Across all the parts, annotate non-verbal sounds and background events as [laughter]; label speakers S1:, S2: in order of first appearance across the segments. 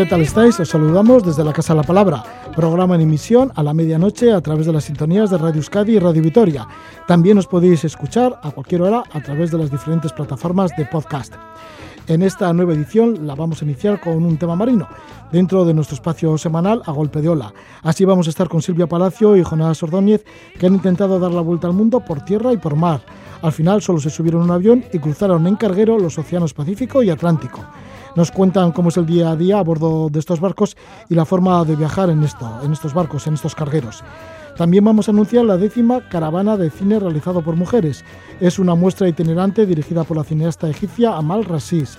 S1: ¿Qué tal estáis? Os saludamos desde la Casa la Palabra, programa en emisión a la medianoche a través de las sintonías de Radio Euskadi y Radio Vitoria. También os podéis escuchar a cualquier hora a través de las diferentes plataformas de podcast. En esta nueva edición la vamos a iniciar con un tema marino, dentro de nuestro espacio semanal a golpe de ola. Así vamos a estar con Silvia Palacio y Jonás Ordóñez, que han intentado dar la vuelta al mundo por tierra y por mar. Al final solo se subieron un avión y cruzaron en carguero los océanos Pacífico y Atlántico nos cuentan cómo es el día a día a bordo de estos barcos y la forma de viajar en, esto, en estos barcos, en estos cargueros. También vamos a anunciar la décima caravana de cine realizado por mujeres. Es una muestra itinerante dirigida por la cineasta egipcia Amal Rasis.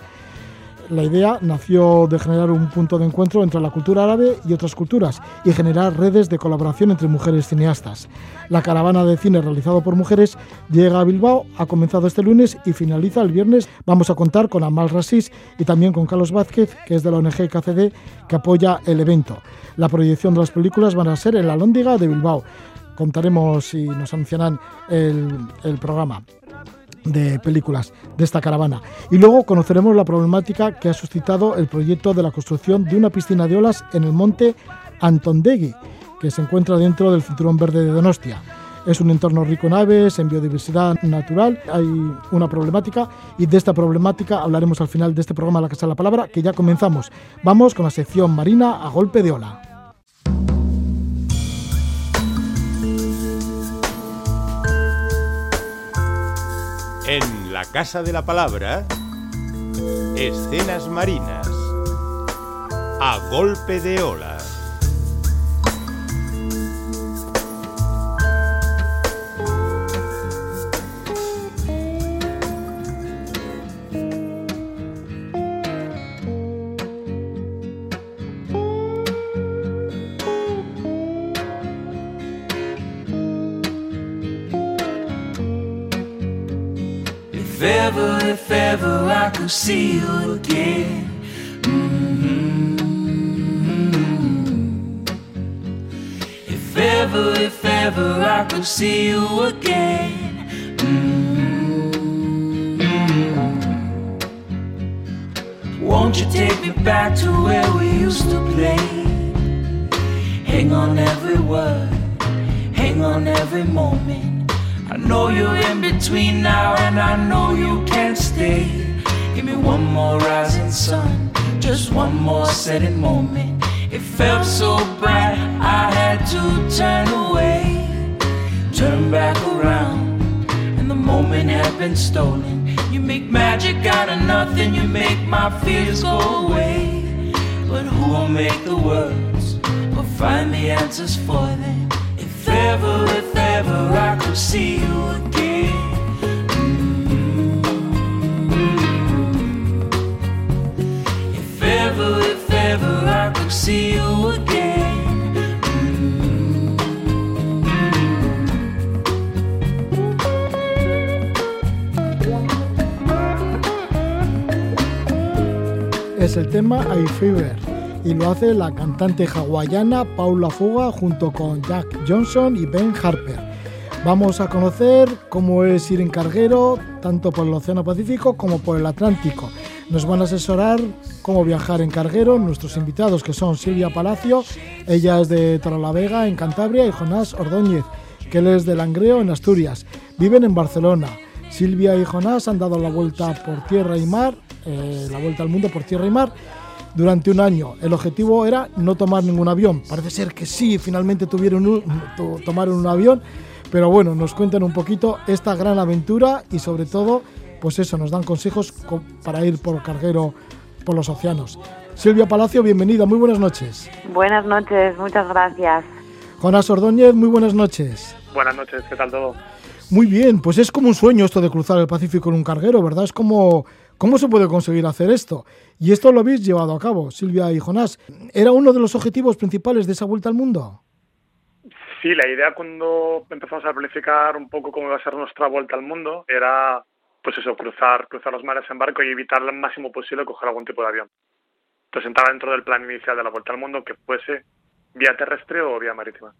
S1: La idea nació de generar un punto de encuentro entre la cultura árabe y otras culturas y generar redes de colaboración entre mujeres cineastas. La caravana de cine realizado por mujeres llega a Bilbao, ha comenzado este lunes y finaliza el viernes. Vamos a contar con Amal Rasis y también con Carlos Vázquez, que es de la ONG KCD, que apoya el evento. La proyección de las películas van a ser en la Lóndiga de Bilbao. Contaremos y nos anunciarán el programa de películas de esta caravana. Y luego conoceremos la problemática que ha suscitado el proyecto de la construcción de una piscina de olas en el monte Antondegui, que se encuentra dentro del cinturón verde de Donostia. Es un entorno rico en aves, en biodiversidad natural, hay una problemática y de esta problemática hablaremos al final de este programa La Casa de la Palabra, que ya comenzamos. Vamos con la sección marina a golpe de ola.
S2: La Casa de la Palabra, escenas marinas a golpe de ola.
S3: See you again. mm If ever, if ever I could see you again. mm Won't you take me back to where we used to play? Hang on every word, hang on every moment. I know you're in between now, and I know you can't stay. One more rising sun, just one more setting moment. It felt so bright, I had to turn away, turn back around, and the moment had been stolen. You make magic out of nothing, you make my fears go away. But who will make the words or find the answers for them? If ever, if ever I could see you again.
S1: Es el tema I Fever y lo hace la cantante hawaiana Paula Fuga junto con Jack Johnson y Ben Harper. Vamos a conocer cómo es ir en carguero tanto por el Océano Pacífico como por el Atlántico. Nos van a asesorar cómo viajar en carguero nuestros invitados que son Silvia Palacio, ella es de Torrelavega en Cantabria y Jonás Ordóñez, que él es de Langreo en Asturias. Viven en Barcelona. Silvia y Jonás han dado la vuelta por tierra y mar, eh, la vuelta al mundo por tierra y mar durante un año. El objetivo era no tomar ningún avión. Parece ser que sí, finalmente tuvieron un, to- tomaron un avión, pero bueno, nos cuentan un poquito esta gran aventura y sobre todo, pues eso, nos dan consejos co- para ir por carguero por los océanos. Silvia Palacio, bienvenida, muy buenas noches.
S4: Buenas noches, muchas gracias.
S1: Jonás Ordóñez, muy buenas noches.
S5: Buenas noches, ¿qué tal todo?
S1: Muy bien, pues es como un sueño esto de cruzar el Pacífico en un carguero, ¿verdad? Es como, ¿cómo se puede conseguir hacer esto? Y esto lo habéis llevado a cabo, Silvia y Jonás. ¿Era uno de los objetivos principales de esa vuelta al mundo?
S5: Sí, la idea cuando empezamos a planificar un poco cómo iba a ser nuestra vuelta al mundo era, pues eso, cruzar, cruzar los mares en barco y evitar al máximo posible coger algún tipo de avión. Entonces entraba dentro del plan inicial de la vuelta al mundo que fuese vía terrestre o vía marítima.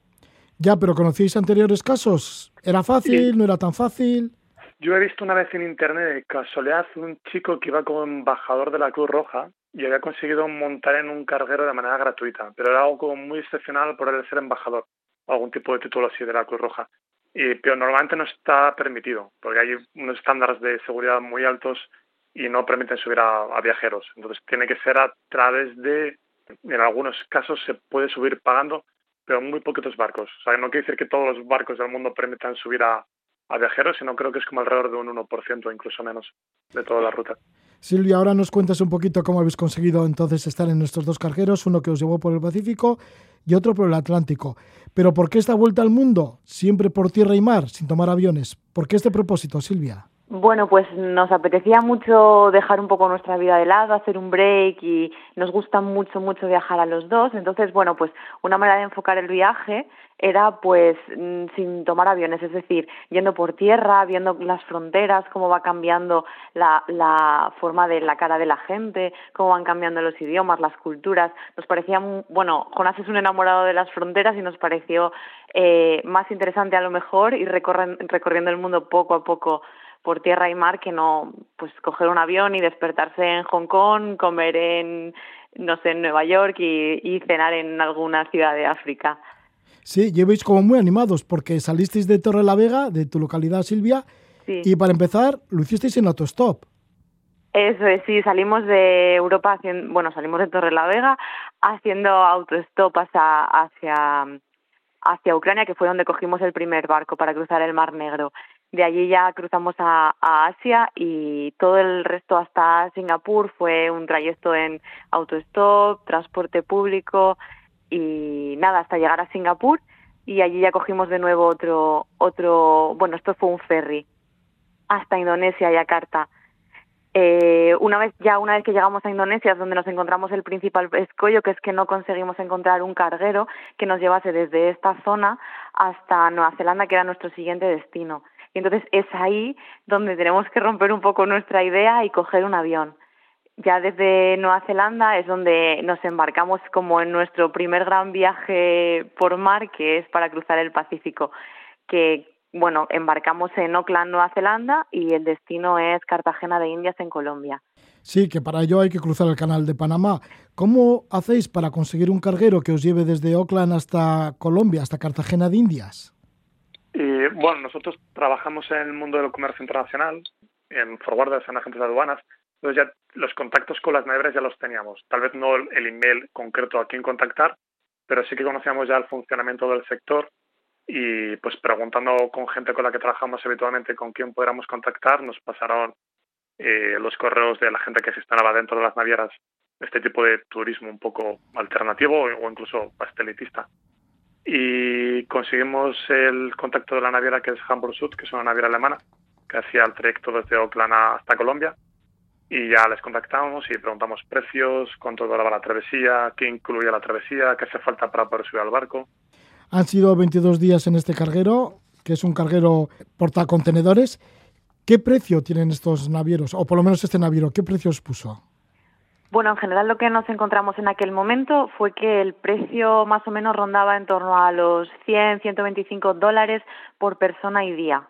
S1: Ya, pero ¿conocíais anteriores casos? ¿Era fácil?
S5: Sí.
S1: ¿No era tan fácil?
S5: Yo he visto una vez en internet de casualidad un chico que iba como embajador de la Cruz Roja y había conseguido montar en un carguero de manera gratuita, pero era algo como muy excepcional por el ser embajador o algún tipo de título así de la Cruz Roja. Y, pero normalmente no está permitido, porque hay unos estándares de seguridad muy altos y no permiten subir a, viajeros. Entonces tiene que ser a través de, en algunos casos se puede subir pagando, pero muy poquitos barcos. O sea, no quiere decir que todos los barcos del mundo permitan subir a, a viajeros, sino creo que es como alrededor de un 1% o incluso menos de toda la ruta.
S1: Silvia, ahora nos cuentas un poquito cómo habéis conseguido entonces estar en estos dos cargueros, uno que os llevó por el Pacífico y otro por el Atlántico. Pero ¿por qué esta vuelta al mundo? Siempre por tierra y mar, sin tomar aviones. ¿Por qué este propósito, Silvia?
S4: Bueno, pues nos apetecía mucho dejar un poco nuestra vida de lado, hacer un break y nos gusta mucho, mucho viajar a los dos. Entonces, bueno, pues una manera de enfocar el viaje era pues mm, sin tomar aviones, es decir, yendo por tierra, viendo las fronteras, cómo va cambiando la, la forma de la cara de la gente, cómo van cambiando los idiomas, las culturas. Nos parecía, bueno, Jonas es un enamorado de las fronteras y nos pareció eh, más interesante a lo mejor ir recorriendo el mundo poco a poco por tierra y mar que no pues coger un avión y despertarse en Hong Kong, comer en no sé, en Nueva York y, cenar en alguna ciudad de África.
S1: Sí, llevéis como muy animados porque salisteis de Torre la Vega, de tu localidad Silvia, y para empezar lo hicisteis en autostop.
S4: Eso es, sí, salimos de Europa, haciendo, bueno, salimos de Torre la Vega haciendo autostop hacia, hacia, hacia Ucrania, que fue donde cogimos el primer barco para cruzar el Mar Negro. De allí ya cruzamos a, Asia y todo el resto hasta Singapur fue un trayecto en autostop, transporte público y nada, hasta llegar a Singapur y allí ya cogimos de nuevo otro, otro, bueno, esto fue un ferry hasta Indonesia, Yakarta. Eh, una vez ya una vez que llegamos a Indonesia es donde nos encontramos el principal escollo que es que no conseguimos encontrar un carguero que nos llevase desde esta zona hasta Nueva Zelanda que era nuestro siguiente destino y entonces es ahí donde tenemos que romper un poco nuestra idea y coger un avión. Ya desde Nueva Zelanda es donde nos embarcamos como en nuestro primer gran viaje por mar, que es para cruzar el Pacífico, que bueno, embarcamos en Auckland, Nueva Zelanda, y el destino es Cartagena de Indias en Colombia.
S1: Sí, que para ello hay que cruzar el canal de Panamá. ¿Cómo hacéis para conseguir un carguero que os lleve desde Auckland hasta Colombia, hasta Cartagena de Indias?
S5: Y bueno, nosotros trabajamos en el mundo del comercio internacional, en forwarders, en agentes de aduanas, entonces ya los contactos con las navieras ya los teníamos. Tal vez no el email concreto a quién contactar, pero sí que conocíamos ya el funcionamiento del sector y pues preguntando con gente con la que trabajamos habitualmente con quién pudiéramos contactar, nos pasaron eh, los correos de la gente que gestionaba dentro de las navieras este tipo de turismo un poco alternativo o incluso pastelitista y conseguimos el contacto de la naviera que es Hamburg Sud, que es una naviera alemana, que hacía el trayecto desde Oakland hasta Colombia. Y ya les contactamos y preguntamos precios, cuánto duraba la travesía, qué incluía la travesía, qué hace falta para poder subir al barco.
S1: Han sido 22 días en este carguero, que es un carguero portacontenedores. ¿Qué precio tienen estos navieros? O por lo menos este naviero, ¿qué precio os puso?
S4: Bueno, en general lo que nos encontramos en aquel momento fue que el precio más o menos rondaba en torno a los 100, 125 dólares por persona y día,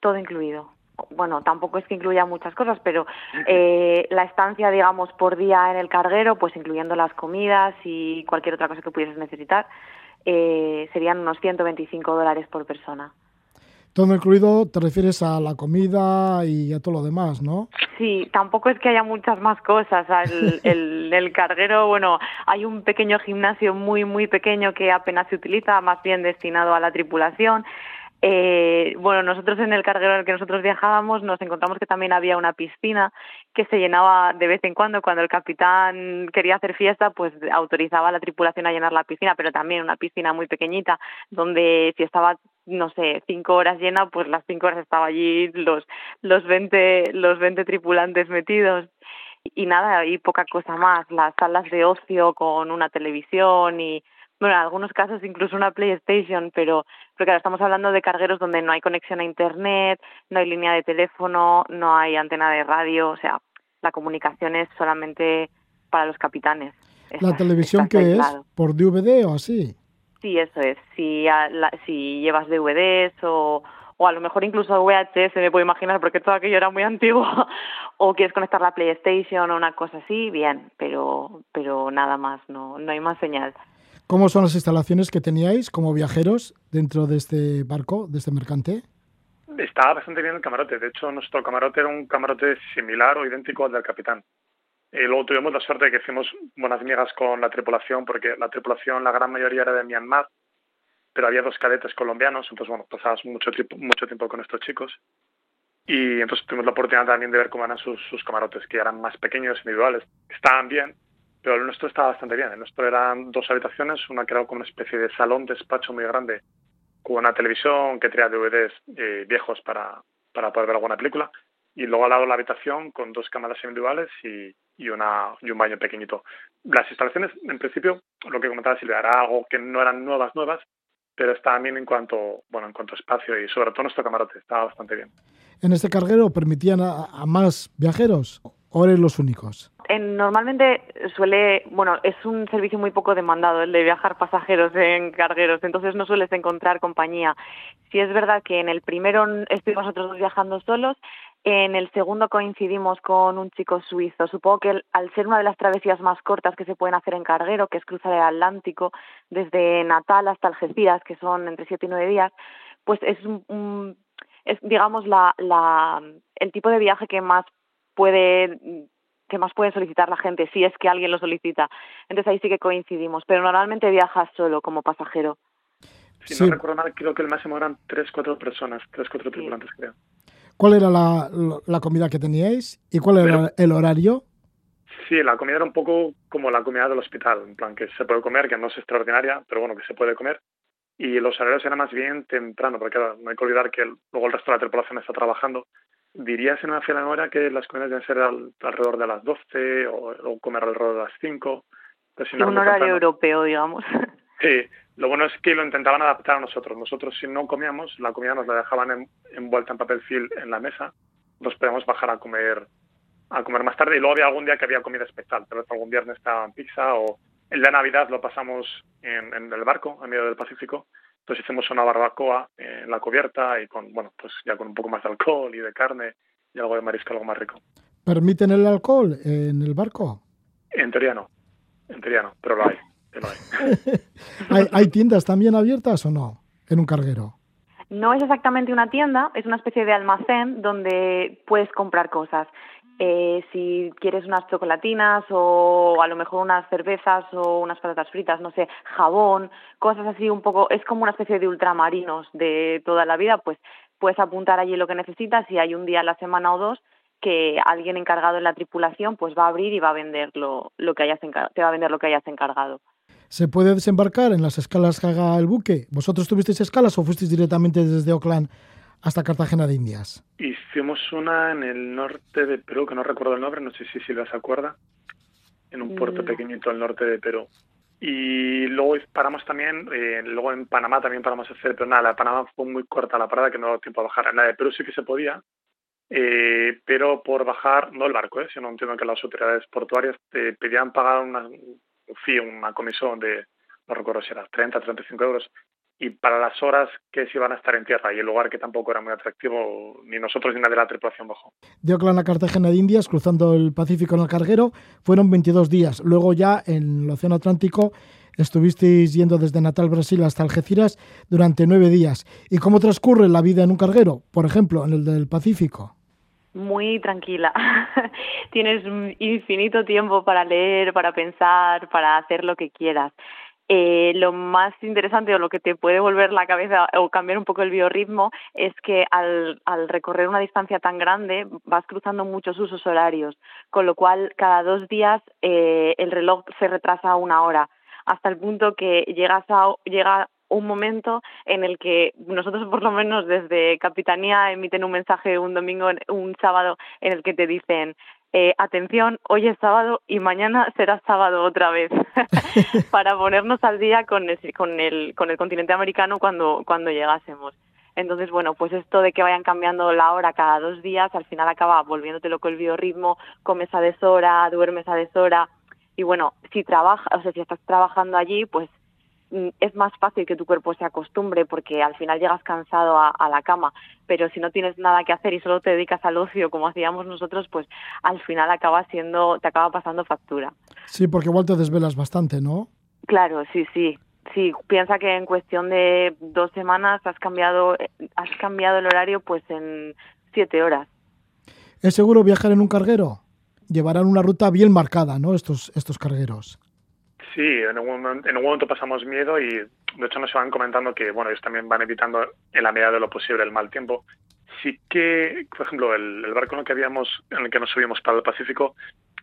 S4: todo incluido. Bueno, tampoco es que incluya muchas cosas, pero eh, la estancia, digamos, por día en el carguero, pues incluyendo las comidas y cualquier otra cosa que pudieses necesitar, eh, serían unos 125 dólares por persona.
S1: Todo incluido, te refieres a la comida y a todo lo demás, ¿no?
S4: Sí, tampoco es que haya muchas más cosas. [laughs] El, el, carguero, bueno, hay un pequeño gimnasio muy, muy pequeño que apenas se utiliza, más bien destinado a la tripulación. Eh, bueno, nosotros en el carguero en el que nosotros viajábamos nos encontramos que también había una piscina que se llenaba de vez en cuando. Cuando el capitán quería hacer fiesta, pues autorizaba a la tripulación a llenar la piscina, pero también una piscina muy pequeñita donde si estaba no sé, cinco horas llena, pues las cinco horas estaba allí los, los 20, los 20 tripulantes metidos. Y nada, y poca cosa más, las salas de ocio con una televisión y, bueno, en algunos casos incluso una PlayStation, pero, pero claro, estamos hablando de cargueros donde no hay conexión a Internet, no hay línea de teléfono, no hay antena de radio, o sea, la comunicación es solamente para los capitanes.
S1: ¿La televisión qué es? ¿Por DVD o así?
S4: Sí, eso es. Si, si llevas DVDs o, o a lo mejor incluso VHS, me puedo imaginar, porque todo aquello era muy [laughs] antiguo, o quieres conectar la PlayStation o una cosa así, bien, pero, pero nada más, no, no hay más señal.
S1: ¿Cómo son las instalaciones que teníais como viajeros dentro de este barco, de este mercante?
S5: Estaba bastante bien el camarote. De hecho, nuestro camarote era un camarote similar o idéntico al del capitán. Y luego tuvimos la suerte de que hicimos buenas migas con la tripulación, porque la tripulación, la gran mayoría era de Myanmar, pero había dos cadetes colombianos, entonces, bueno, pasabas mucho mucho tiempo con estos chicos. Y entonces tuvimos la oportunidad también de ver cómo eran sus, sus camarotes, que eran más pequeños, individuales. Estaban bien, pero el nuestro estaba bastante bien. El nuestro eran dos habitaciones, una que era como una especie de salón, despacho muy grande, con una televisión que traía DVDs eh, viejos para, para poder ver alguna película, y luego al lado la habitación con dos cámaras individuales y, y, una, y un baño pequeñito. Las instalaciones, en principio, lo que comentaba Silvia, era algo que no eran nuevas, nuevas, pero estaban bien en cuanto, bueno, en cuanto a espacio y sobre todo nuestro camarote, estaba bastante bien.
S1: ¿En este carguero permitían a, a más viajeros o eran los únicos?
S4: normalmente suele, bueno, es un servicio muy poco demandado el de viajar pasajeros en cargueros, entonces no sueles encontrar compañía. Si es verdad que en el primero estuvimos nosotros dos viajando solos, en el segundo coincidimos con un chico suizo. Supongo que al ser una de las travesías más cortas que se pueden hacer en carguero, que es cruzar el Atlántico desde Natal hasta Algeciras, que son entre siete y nueve días, pues es un, digamos la el tipo de viaje que más puede que más puede solicitar la gente si es que alguien lo solicita. Entonces ahí sí que coincidimos, pero normalmente viajas solo como pasajero.
S5: Si no recuerdo mal, creo que el máximo eran tres, cuatro personas, tres, cuatro tripulantes, creo.
S1: ¿Cuál era la, la, comida que teníais y cuál era el horario?
S5: Sí, la comida era un poco como la comida del hospital, en plan que se puede comer, que no es extraordinaria, pero bueno, que se puede comer. Y los horarios eran más bien temprano, porque no hay que olvidar que luego el resto de la tripulación está trabajando dirías en una fila hora que las comidas deben ser alrededor de las 12 o, comer alrededor de las 5.
S4: Pues, un horario europeo, digamos. [laughs]
S5: Sí, lo bueno es que lo intentaban adaptar a nosotros. Nosotros si no comíamos, la comida nos la dejaban envuelta en papel film en la mesa, nos podíamos bajar a comer a comer más tarde y luego había algún día que había comida especial, tal vez algún viernes estaba en pizza o el de Navidad lo pasamos en, en el barco, en medio del Pacífico, entonces hicimos una barbacoa en la cubierta y con, bueno, pues ya con un poco más de alcohol y de carne y algo de marisco, algo más rico.
S1: ¿Permiten el alcohol en el barco?
S5: En teoría no, en teoría no, pero lo hay. [laughs]
S1: hay. ¿Hay, tiendas también abiertas o no en un carguero?
S4: No es exactamente una tienda, es una especie de almacén donde puedes comprar cosas. Eh, si quieres unas chocolatinas o a lo mejor unas cervezas o unas patatas fritas, no sé, jabón, cosas así un poco, es como una especie de ultramarinos de toda la vida, pues puedes apuntar allí lo que necesitas y hay un día a la semana o dos que alguien encargado en la tripulación pues va a abrir y va a vender lo, que hayas te va a vender lo que hayas encargado.
S1: ¿Se puede desembarcar en las escalas que haga el buque? ¿Vosotros tuvisteis escalas o fuisteis directamente desde Oakland hasta Cartagena de Indias.
S5: Hicimos una en el norte de Perú, que no recuerdo el nombre, no sé si Silvia se acuerda, en un puerto mm. pequeñito al norte de Perú. Y luego paramos también, eh, luego en Panamá también paramos a hacer, pero nada, la de Panamá fue muy corta la parada que no dio tiempo a bajar. En la de Perú sí que se podía, eh, pero por bajar, no el barco, eh, sino entiendo que las autoridades portuarias te pedían pagar una, una comisión de, no recuerdo si era 30, 35 euros y para las horas que se iban a estar en tierra y el lugar que tampoco era muy atractivo, ni nosotros ni nadie de la tripulación bajó.
S1: De Oakland a Cartagena de Indias, cruzando el Pacífico en el carguero, fueron 22 días. Luego ya en el Océano Atlántico estuvisteis yendo desde Natal, Brasil, hasta Algeciras durante nueve días. ¿Y cómo transcurre la vida en un carguero, por ejemplo, en el del Pacífico?
S4: Muy tranquila. [laughs] Tienes infinito tiempo para leer, para pensar, para hacer lo que quieras. Eh, lo más interesante o lo que te puede volver la cabeza o cambiar un poco el biorritmo es que al, recorrer una distancia tan grande vas cruzando muchos usos horarios, con lo cual cada dos días eh, el reloj se retrasa una hora, hasta el punto que llegas a, llega un momento en el que nosotros por lo menos desde Capitanía emiten un mensaje un domingo, un sábado en el que te dicen eh, atención, hoy es sábado y mañana será sábado otra vez, [laughs] para ponernos al día con el, con el, con el continente americano cuando, cuando llegásemos. Entonces, bueno, pues esto de que vayan cambiando la hora cada dos días, al final acaba volviéndote loco el biorritmo, comes a deshora, duermes a deshora, y bueno, si trabajas, o sea, si estás trabajando allí, pues es más fácil que tu cuerpo se acostumbre porque al final llegas cansado a, a, la cama, pero si no tienes nada que hacer y solo te dedicas al ocio como hacíamos nosotros, pues al final acaba siendo, te acaba pasando factura.
S1: Sí, porque igual te desvelas bastante, ¿no?
S4: Claro, sí, sí. Sí, piensa que en cuestión de dos semanas has cambiado, has cambiado el horario pues en siete horas.
S1: ¿Es seguro viajar en un carguero? Llevarán una ruta bien marcada, ¿no? Estos, estos cargueros.
S5: Sí, en un, momento, en un momento pasamos miedo y de hecho nos van comentando que bueno ellos también van evitando en la medida de lo posible el mal tiempo. Sí que, por ejemplo, el, barco en el que habíamos, en el que nos subimos para el Pacífico,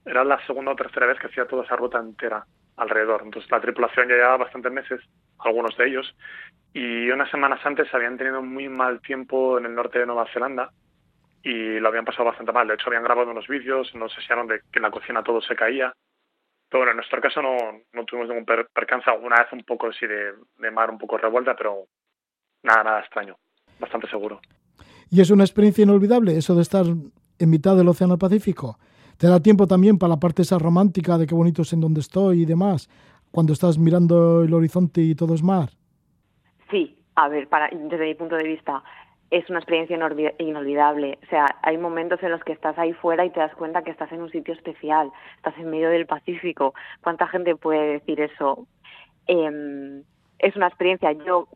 S5: era la segunda o tercera vez que hacía toda esa ruta entera alrededor. Entonces la tripulación ya llevaba bastantes meses, algunos de ellos, y unas semanas antes habían tenido muy mal tiempo en el norte de Nueva Zelanda y lo habían pasado bastante mal. De hecho, habían grabado unos vídeos, nos enseñaron de que en la cocina todo se caía. Pero bueno, en nuestro caso no, no tuvimos ningún per percance, alguna vez un poco así de, de mar un poco revuelta, pero nada, nada extraño, bastante seguro.
S1: ¿Y es una experiencia inolvidable eso de estar en mitad del Océano Pacífico? ¿Te da tiempo también para la parte esa romántica de qué bonito es en donde estoy y demás? Cuando estás mirando el horizonte y todo es mar.
S4: Sí, a ver, para, desde mi punto de vista, es una experiencia inolvidable. O sea, hay momentos en los que estás ahí fuera y te das cuenta que estás en un sitio especial, estás en medio del Pacífico. ¿Cuánta gente puede decir eso? Eh, es una experiencia, yo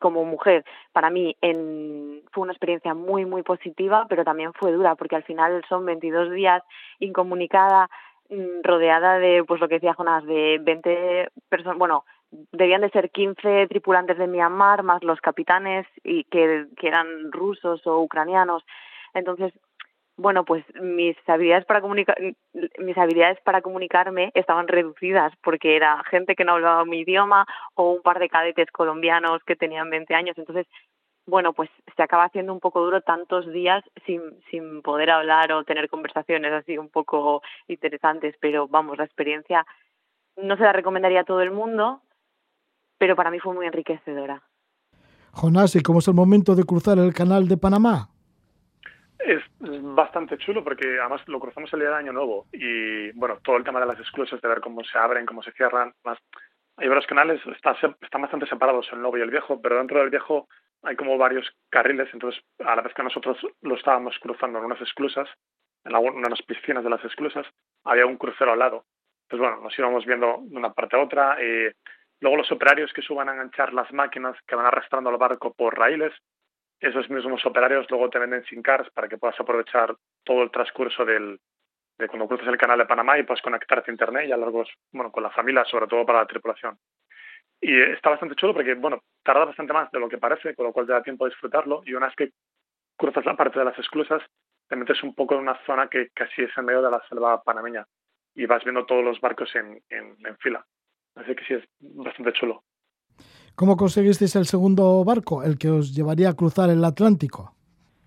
S4: como mujer, para mí en, fue una experiencia muy, muy positiva, pero también fue dura, porque al final son 22 días incomunicada, mm, rodeada de, pues lo que decía Jonas, de 20 personas, bueno, debían de ser 15 tripulantes de Myanmar, más los capitanes, y que, que eran rusos o ucranianos. Entonces, bueno, pues mis habilidades para mis habilidades para comunicarme estaban reducidas porque era gente que no hablaba mi idioma o un par de cadetes colombianos que tenían 20 años. Entonces, bueno, pues se acaba haciendo un poco duro tantos días sin, sin poder hablar o tener conversaciones así un poco interesantes, pero vamos, la experiencia no se la recomendaría a todo el mundo, pero para mí fue muy enriquecedora.
S1: Jonás, ¿y cómo es el momento de cruzar el canal de Panamá?
S5: Es bastante chulo porque además lo cruzamos el día de Año Nuevo y bueno, todo el tema de las esclusas, de ver cómo se abren, cómo se cierran, más hay varios canales, está, están bastante separados el nuevo y el viejo, pero dentro del viejo hay como varios carriles, entonces a la vez que nosotros lo estábamos cruzando en unas esclusas, en, unas piscinas de las esclusas, había un crucero al lado. Entonces bueno, nos íbamos viendo de una parte a otra. y luego los operarios que suban a enganchar las máquinas que van arrastrando al barco por raíles, esos mismos operarios luego te venden sin cars para que puedas aprovechar todo el transcurso del, de cuando cruzas el canal de Panamá y puedas conectarte a internet y a largos, bueno, con la familia, sobre todo para la tripulación. Y está bastante chulo porque, bueno, tarda bastante más de lo que parece, con lo cual te da tiempo de disfrutarlo. Y una vez que cruzas la parte de las esclusas, te metes un poco en una zona que casi es en medio de la selva panameña y vas viendo todos los barcos en, en fila. Así que sí, es bastante chulo.
S1: ¿Cómo conseguisteis el segundo barco, el que os llevaría a cruzar el Atlántico?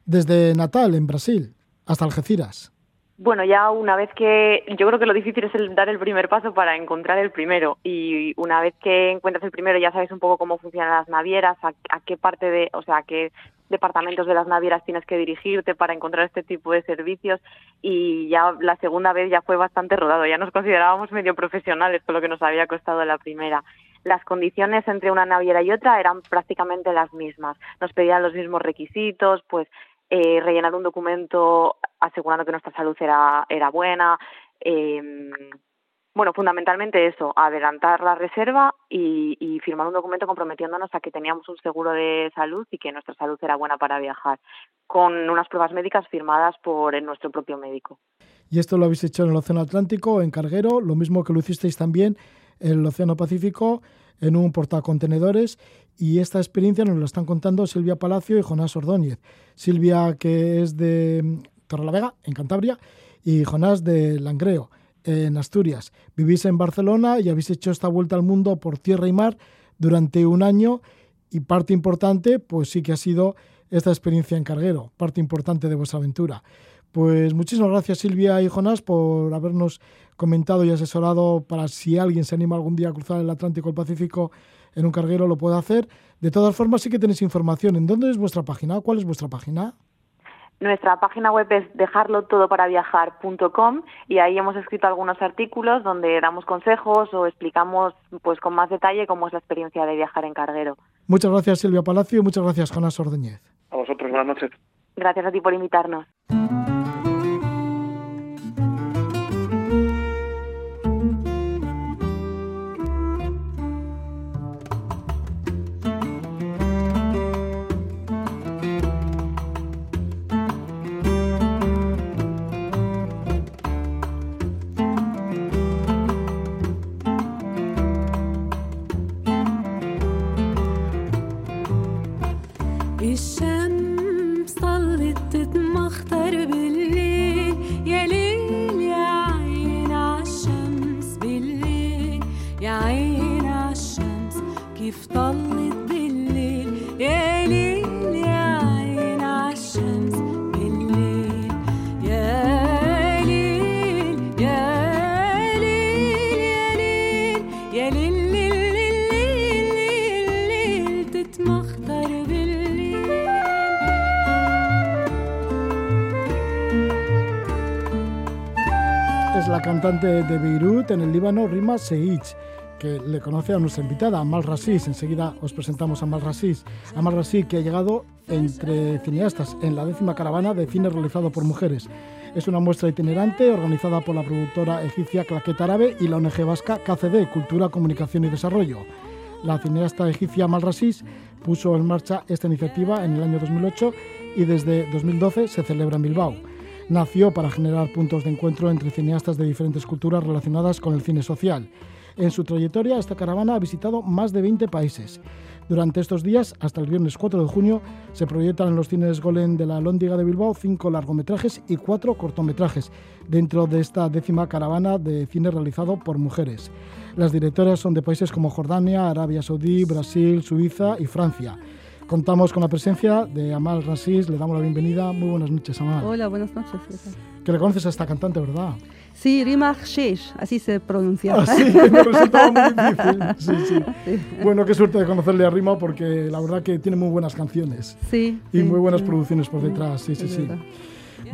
S1: Desde Natal, en Brasil, hasta Algeciras.
S4: Bueno, ya una vez que yo creo que lo difícil es el, dar el primer paso para encontrar el primero. Y una vez que encuentras el primero ya sabes un poco cómo funcionan las navieras, a, a qué parte de, o sea, a qué departamentos de las navieras tienes que dirigirte para encontrar este tipo de servicios. Y ya la segunda vez ya fue bastante rodado, ya nos considerábamos medio profesionales con lo que nos había costado la primera. Las condiciones entre una naviera y otra eran prácticamente las mismas. Nos pedían los mismos requisitos, pues eh, rellenar un documento asegurando que nuestra salud era, era buena. Eh, bueno, fundamentalmente eso, adelantar la reserva y, y, firmar un documento comprometiéndonos a que teníamos un seguro de salud y que nuestra salud era buena para viajar, con unas pruebas médicas firmadas por nuestro propio médico.
S1: ¿Y esto lo habéis hecho en el Océano Atlántico, en Carguero, lo mismo que lo hicisteis también en el Océano Pacífico, en un portacontenedores? Y esta experiencia nos la están contando Silvia Palacio y Jonás Ordóñez. Silvia, que es de Torrelavega, en Cantabria, y Jonás de Langreo en Asturias. Vivís en Barcelona y habéis hecho esta vuelta al mundo por tierra y mar durante un año y parte importante, pues sí que ha sido esta experiencia en carguero, parte importante de vuestra aventura. Pues muchísimas gracias Silvia y Jonás por habernos comentado y asesorado para si alguien se anima algún día a cruzar el Atlántico o el Pacífico en un carguero lo puede hacer. De todas formas sí que tenéis información. ¿En dónde es vuestra página? ¿Cuál es vuestra página?
S4: Nuestra página web es dejarlotodoparaviajar.com y ahí hemos escrito algunos artículos donde damos consejos o explicamos pues con más detalle cómo es la experiencia de viajar en carguero.
S1: Muchas gracias Silvia Palacio y muchas gracias Jonas Ordeñez.
S5: A vosotros, buenas noches.
S4: Gracias a ti por invitarnos.
S1: De Beirut en el Líbano, Rima Seich, que le conoce a nuestra invitada, Amal Rasis. Enseguida os presentamos a Amal Rasis. Amal Rasis, que ha llegado entre cineastas en la décima caravana de cine realizado por mujeres. Es una muestra itinerante organizada por la productora egipcia Claquet Árabe y la ONG vasca KCD, Cultura, Comunicación y Desarrollo. La cineasta egipcia Amal Rasis puso en marcha esta iniciativa en el año 2008 y desde 2012 se celebra en Bilbao. Nació para generar puntos de encuentro entre cineastas de diferentes culturas relacionadas con el cine social. En su trayectoria, esta caravana ha visitado más de 20 países. Durante estos días, hasta el viernes 4 de junio, se proyectan en los cines Golem de la Lóndiga de Bilbao cinco largometrajes y cuatro cortometrajes dentro de esta décima caravana de cine realizado por mujeres. Las directoras son de países como Jordania, Arabia Saudí, Brasil, Suiza y Francia. Contamos con la presencia de Amal Rasis, le damos la bienvenida. Muy buenas noches, Amal.
S6: Hola, buenas noches.
S1: Que le conoces a esta cantante, ¿verdad?
S6: Sí, Rima Shesh, así se pronuncia.
S1: Ah, sí, [laughs] me resultaba muy difícil. Sí, sí. Bueno, qué suerte de conocerle a Rima porque la verdad que tiene muy buenas canciones
S6: Sí.
S1: y
S6: sí,
S1: muy buenas
S6: sí.
S1: producciones por detrás. Sí, sí, sí.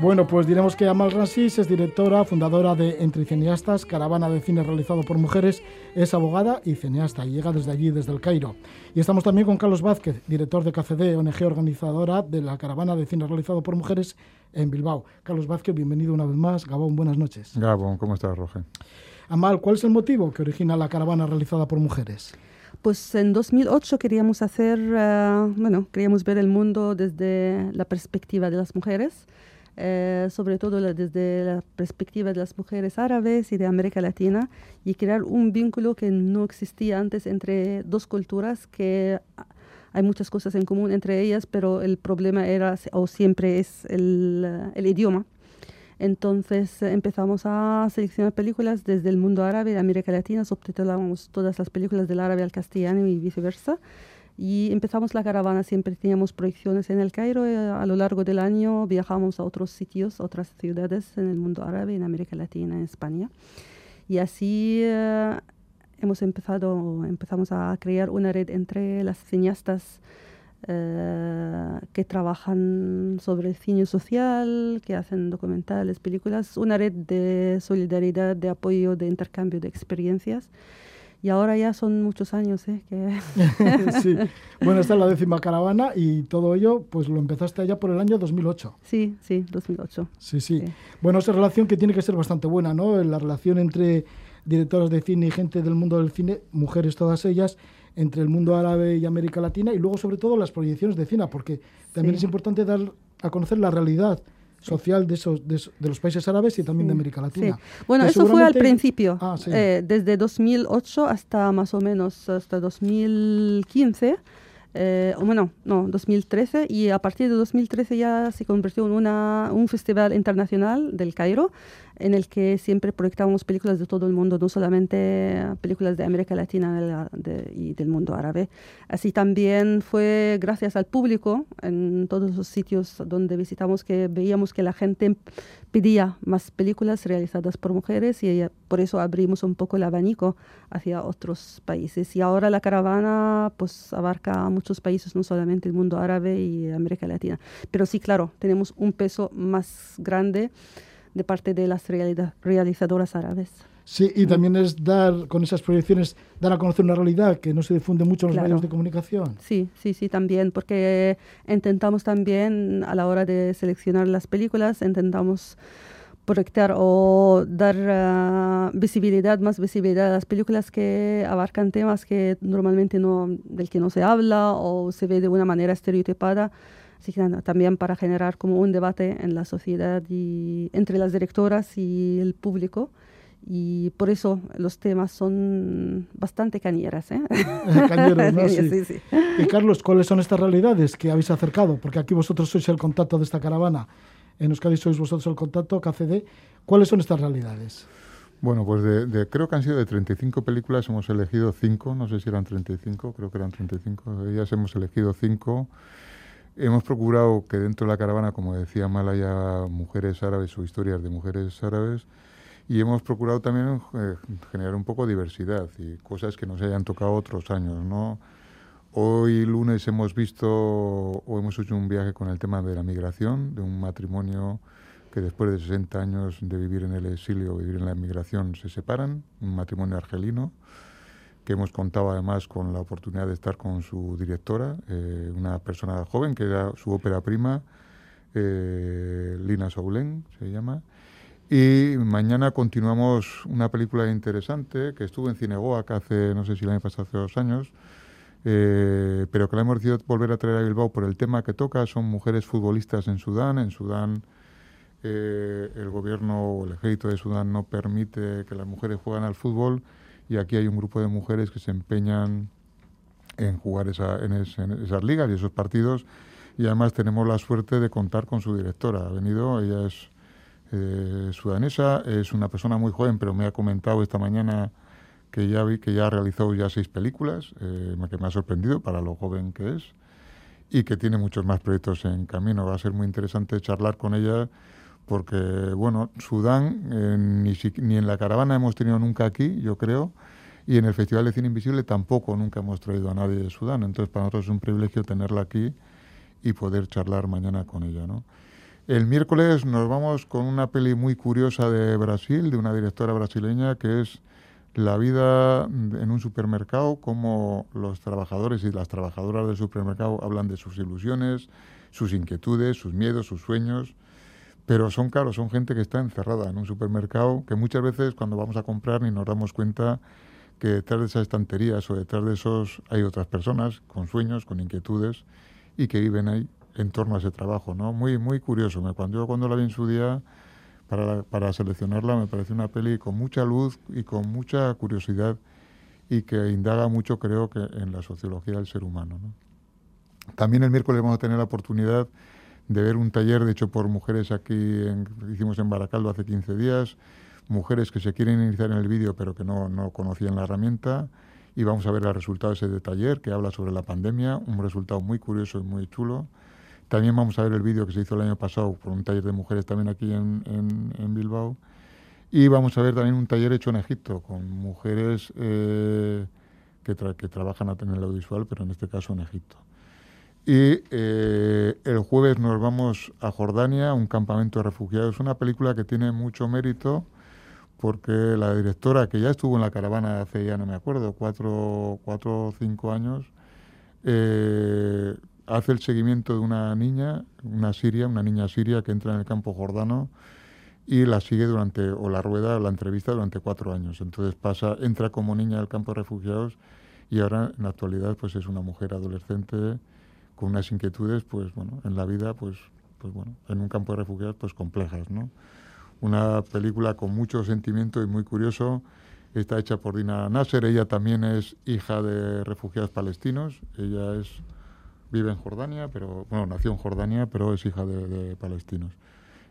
S1: Bueno, pues diremos que Amal Rasis es directora, fundadora de Entre Cineastas, caravana de cine realizado por mujeres, es abogada y cineasta y llega desde allí, desde el Cairo. Y estamos también con Carlos Vázquez, director de KCD, ONG organizadora de la caravana de cine realizado por mujeres en Bilbao. Carlos Vázquez, bienvenido una vez más. Gabón, buenas noches.
S7: Gabón, ¿cómo estás, Roge?
S1: Amal, ¿cuál es el motivo que origina la caravana realizada por mujeres?
S6: Pues en 2008 queríamos hacer, eh, bueno, queríamos ver el mundo desde la perspectiva de las mujeres, eh, sobre todo desde la perspectiva de las mujeres árabes y de América Latina, y crear un vínculo que no existía antes entre dos culturas que hay muchas cosas en común entre ellas, pero el problema era o siempre es el, el idioma. Entonces eh, empezamos a seleccionar películas desde el mundo árabe, de América Latina, subtitulamos todas las películas del árabe al castellano y viceversa. Y empezamos la caravana, siempre teníamos proyecciones en el Cairo, eh, a lo largo del año viajamos a otros sitios, otras ciudades en el mundo árabe, en América Latina, en España. Y así eh, hemos empezado, empezamos a crear una red entre las cineastas eh, que trabajan sobre el cine social, que hacen documentales, películas, una red de solidaridad, de apoyo, de intercambio de experiencias. Y ahora ya son muchos años ¿eh? que [laughs]
S1: sí. [laughs] Bueno, esta es la décima caravana y todo ello pues lo empezaste allá por el año 2008.
S6: sí, sí, 2008.
S1: Sí, sí.
S6: Sí.
S1: Bueno, esa relación que tiene que ser bastante buena, ¿no? La relación entre directoras de cine y gente del mundo del cine, mujeres todas ellas, entre el mundo árabe y América Latina y luego sobre todo las proyecciones de cine, porque también
S6: Sí.
S1: es importante dar a conocer la realidad social de esos de, los países árabes y también de América Latina.
S6: Sí. Bueno,
S1: Que
S6: eso fue al principio,
S1: Ah, sí.
S6: eh, desde 2008 hasta más o menos hasta 2015. eh, o bueno, no, 2013 y a partir de 2013 ya se convirtió en una, un festival internacional del Cairo en el que siempre proyectábamos películas de todo el mundo, no solamente películas de América Latina de de- y del mundo árabe. Así también fue gracias al público en todos los sitios donde visitamos que veíamos que la gente pedía más películas realizadas por mujeres y por eso abrimos un poco el abanico hacia otros países. Y ahora la caravana pues abarca muchos países, no solamente el mundo árabe y América Latina. Pero sí, claro, tenemos un peso más grande de parte de las realizadoras árabes.
S1: Sí, y también es dar, con esas proyecciones, dar a conocer una realidad que no se difunde mucho en los medios de comunicación.
S6: Sí, sí, sí, también, porque intentamos también, a la hora de seleccionar las películas, intentamos proyectar o dar ah, visibilidad, más visibilidad a las películas que abarcan temas que normalmente no, del que no se habla o se ve de una manera estereotipada. Así que también para generar como un debate en la sociedad y entre las directoras y el público y por eso los temas son bastante cañeras. ¿eh? [laughs]
S1: Cañeros, ¿no? [laughs] Sí. Sí, Y Carlos, ¿cuáles son estas realidades que habéis acercado? Porque aquí vosotros sois el contacto de esta caravana, en Euskadi sois vosotros el contacto, KCD. ¿Cuáles son estas realidades?
S7: Bueno, pues de, creo que han sido de 35 películas, hemos elegido 5, no sé si eran 35, creo que eran 35, de ellas hemos elegido 5. Hemos procurado que dentro de la caravana, como decía Mal, haya mujeres árabes o historias de mujeres árabes y hemos procurado también eh, generar un poco de diversidad y cosas que nos hayan tocado otros años, ¿no? Hoy lunes hemos visto o hemos hecho un viaje con el tema de la migración, de un matrimonio que después de 60 años de vivir en el exilio, vivir en la migración, se separan, un matrimonio argelino, que hemos contado además con la oportunidad de estar con su directora, eh, una persona joven que era su ópera prima, eh, Lina Soulén se llama, y mañana continuamos una película interesante que estuvo en Cinegoa hace, no sé si el año pasado, hace dos años, eh, pero que la hemos decidido volver a traer a Bilbao por el tema que toca. Son mujeres futbolistas en Sudán. En Sudán el gobierno o el ejército de Sudán no permite que las mujeres jueguen al fútbol y aquí hay un grupo de mujeres que se empeñan en jugar esa, en, en esas ligas y esos partidos y además tenemos la suerte de contar con su directora. Ha venido, ella es eh, sudanesa, es una persona muy joven, pero me ha comentado esta mañana que ya vi que ya ha realizado ya seis películas, eh, que me ha sorprendido para lo joven que es y que tiene muchos más proyectos en camino. Va a ser muy interesante charlar con ella porque, bueno, Sudán eh, ni, ni en la caravana hemos tenido nunca aquí, yo creo, y en el Festival de Cine Invisible tampoco nunca hemos traído a nadie de Sudán. Entonces, para nosotros es un privilegio tenerla aquí y poder charlar mañana con ella, ¿no? El miércoles nos vamos con una peli muy curiosa de Brasil, de una directora brasileña, que es la vida en un supermercado, cómo los trabajadores y las trabajadoras del supermercado hablan de sus ilusiones, sus inquietudes, sus miedos, sus sueños. Pero son, claro, son gente que está encerrada en un supermercado, que muchas veces cuando vamos a comprar ni nos damos cuenta que detrás de esas estanterías o detrás de esos hay otras personas con sueños, con inquietudes y que viven ahí en torno a ese trabajo, ¿no? Muy, muy curioso. Me, cuando cuando la vi en su día, para, para seleccionarla, me pareció una peli con mucha luz y con mucha curiosidad y que indaga mucho, creo, que en la sociología del ser humano. ¿no? También el miércoles vamos a tener la oportunidad de ver un taller hecho por mujeres aquí, en, hicimos en Baracaldo hace 15 días, mujeres que se quieren iniciar en el vídeo pero que no, no conocían la herramienta y vamos a ver el resultado de ese taller que habla sobre la pandemia, un resultado muy curioso y muy chulo también vamos a ver el vídeo que se hizo el año pasado por un taller de mujeres también aquí en, en, Bilbao. Y vamos a ver también un taller hecho en Egipto con mujeres eh, que, que, trabajan en el audiovisual, pero en este caso en Egipto. Y eh, el jueves nos vamos a Jordania, un campamento de refugiados. Una película que tiene mucho mérito porque la directora, que ya estuvo en la caravana hace ya no me acuerdo, cuatro, cuatro o cinco años, eh, hace el seguimiento de una niña, una siria, una niña siria que entra en el campo jordano y la sigue durante, o la rueda, la entrevista durante cuatro años. Entonces pasa, entra como niña al campo de refugiados y ahora en la actualidad pues es una mujer adolescente con unas inquietudes, pues bueno, en la vida, pues, pues bueno, en un campo de refugiados pues complejas, ¿no? Una película con mucho sentimiento y muy curioso. Está hecha por Dina Nasser, ella también es hija de refugiados palestinos, ella es vive en Jordania, pero bueno, nació en Jordania, pero es hija de, palestinos.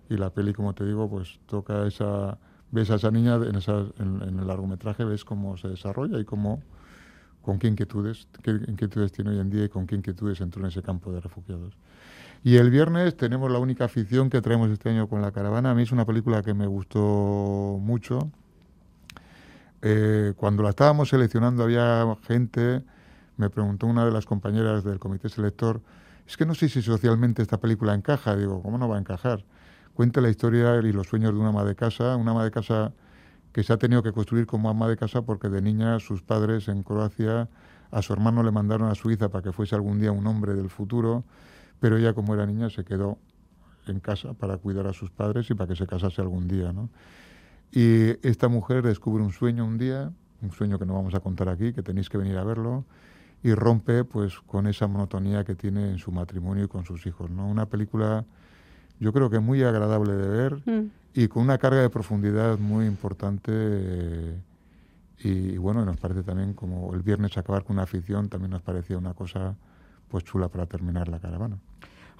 S7: Y la peli, como te digo, pues toca esa, ves a esa niña en, en, el largometraje, ves cómo se desarrolla y cómo, con qué inquietudes, qué inquietudes tiene hoy en día y con qué inquietudes entró en ese campo de refugiados. Y el viernes tenemos la única afición que traemos este año con la caravana. A mí es una película que me gustó mucho, eh, cuando la estábamos seleccionando había gente, me preguntó una de las compañeras del comité selector, es que no sé si socialmente esta película encaja. Digo, ¿cómo no va a encajar? Cuenta la historia y los sueños de una ama de casa, una ama de casa que se ha tenido que construir como ama de casa porque de niña sus padres en Croacia a su hermano le mandaron a Suiza para que fuese algún día un hombre del futuro, pero ella como era niña se quedó en casa para cuidar a sus padres y para que se casase algún día, ¿no? Y esta mujer descubre un sueño un día, un sueño que no vamos a contar aquí, que tenéis que venir a verlo, y rompe pues con esa monotonía que tiene en su matrimonio y con sus hijos, ¿no? Una película yo creo que muy agradable de ver
S6: Mm.
S7: Y con una carga de profundidad muy importante eh, y, bueno, nos parece también como el viernes acabar con una afición también nos parecía una cosa pues chula para terminar la caravana.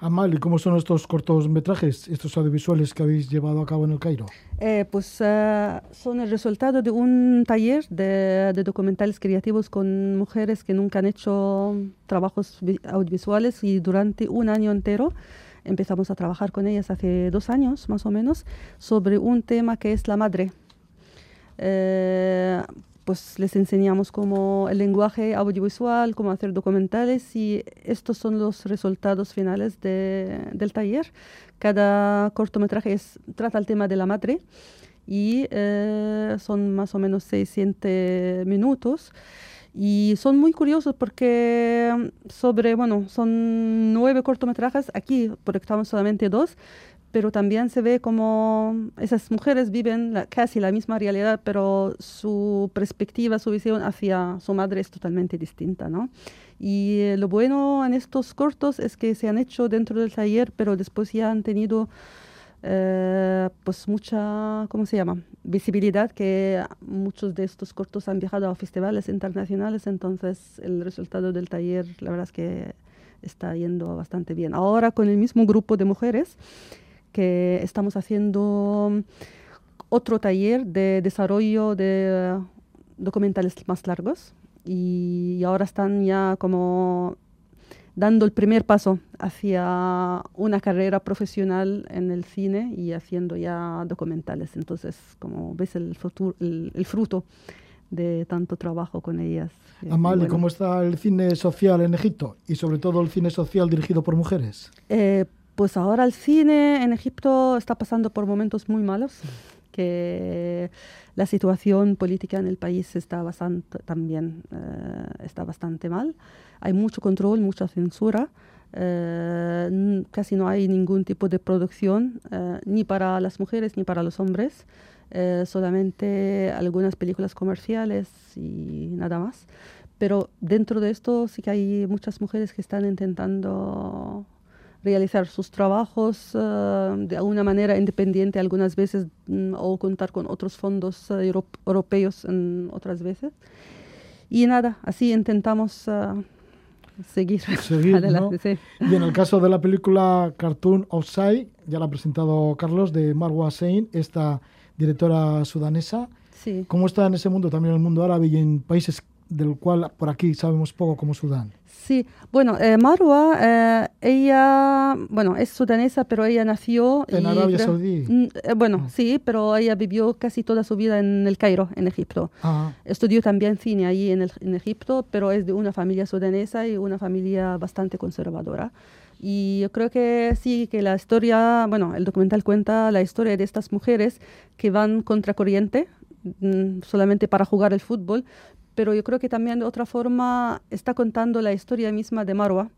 S1: Amal, ¿y cómo son estos cortometrajes, estos audiovisuales que habéis llevado a cabo en el Cairo?
S6: Eh, pues eh, son el resultado de un taller de, de documentales creativos con mujeres que nunca han hecho trabajos vi- audiovisuales y durante un año entero empezamos a trabajar con ellas hace dos años más o menos sobre un tema que es la madre. Eh, pues les enseñamos cómo el lenguaje audiovisual, cómo hacer documentales y estos son los resultados finales de- del taller. Cada cortometraje es- trata el tema de la madre y eh, son más o menos 600 minutos. Y son muy curiosos porque mm, sobre, bueno, son nueve cortometrajes, aquí proyectamos solamente dos, pero también se ve como esas mujeres viven la- casi la misma realidad, pero su perspectiva, su visión hacia su madre es totalmente distinta, ¿no? Y eh, lo bueno en estos cortos es que se han hecho dentro del taller, pero después ya han tenido eh, pues mucha, ¿cómo se llama? Visibilidad, que muchos de estos cortos han viajado a festivales internacionales, entonces el resultado del taller, la verdad es que está yendo bastante bien. Ahora con el mismo grupo de mujeres que estamos haciendo otro taller de desarrollo de documentales más largos y ahora están ya como dando el primer paso hacia una carrera profesional en el cine y haciendo ya documentales. Entonces, como ves el, futuro, el, el fruto de tanto trabajo con ellas.
S1: Amal, ¿y
S6: bueno.
S1: cómo está el cine social en Egipto? Y sobre todo el cine social dirigido por mujeres.
S6: Eh, pues ahora el cine en Egipto está pasando por momentos muy malos, que la situación política en el país está bastante, también eh, está bastante mal. Hay mucho control, mucha censura. n- casi no hay ningún tipo de producción, eh, ni para las mujeres ni para los hombres. solamente algunas películas comerciales y nada más. Pero dentro de esto sí que hay muchas mujeres que están intentando realizar sus trabajos eh, de alguna manera independiente algunas veces mm, o contar con otros fondos euro- europeos en otras veces. Y nada, así intentamos eh, seguir, [laughs]
S1: Seguir, ¿no?
S6: adelante. sí.
S1: Y en el caso de la película Cartoon Offside, ya la ha presentado Carlos, de Marwa Sein, esta directora sudanesa.
S6: Sí.
S1: ¿Cómo está en ese mundo, también en el mundo árabe y en países del cual por aquí sabemos poco como Sudán?
S6: Sí, bueno, eh, Marwa, eh, ella, bueno, es sudanesa, pero ella nació...
S1: En
S6: y
S1: Arabia Saudí.
S6: Mm, eh, bueno,
S1: Ah.
S6: sí, pero ella vivió casi toda su vida en el Cairo, en Egipto.
S1: Ah,
S6: Estudió también cine allí en, el- en Egipto, pero es de una familia sudanesa y una familia bastante conservadora. Y yo creo que sí, que la historia, bueno, el documental cuenta la historia de estas mujeres que van contracorriente mm, solamente para jugar el fútbol, pero yo creo que también de otra forma está contando la historia misma de Marwa,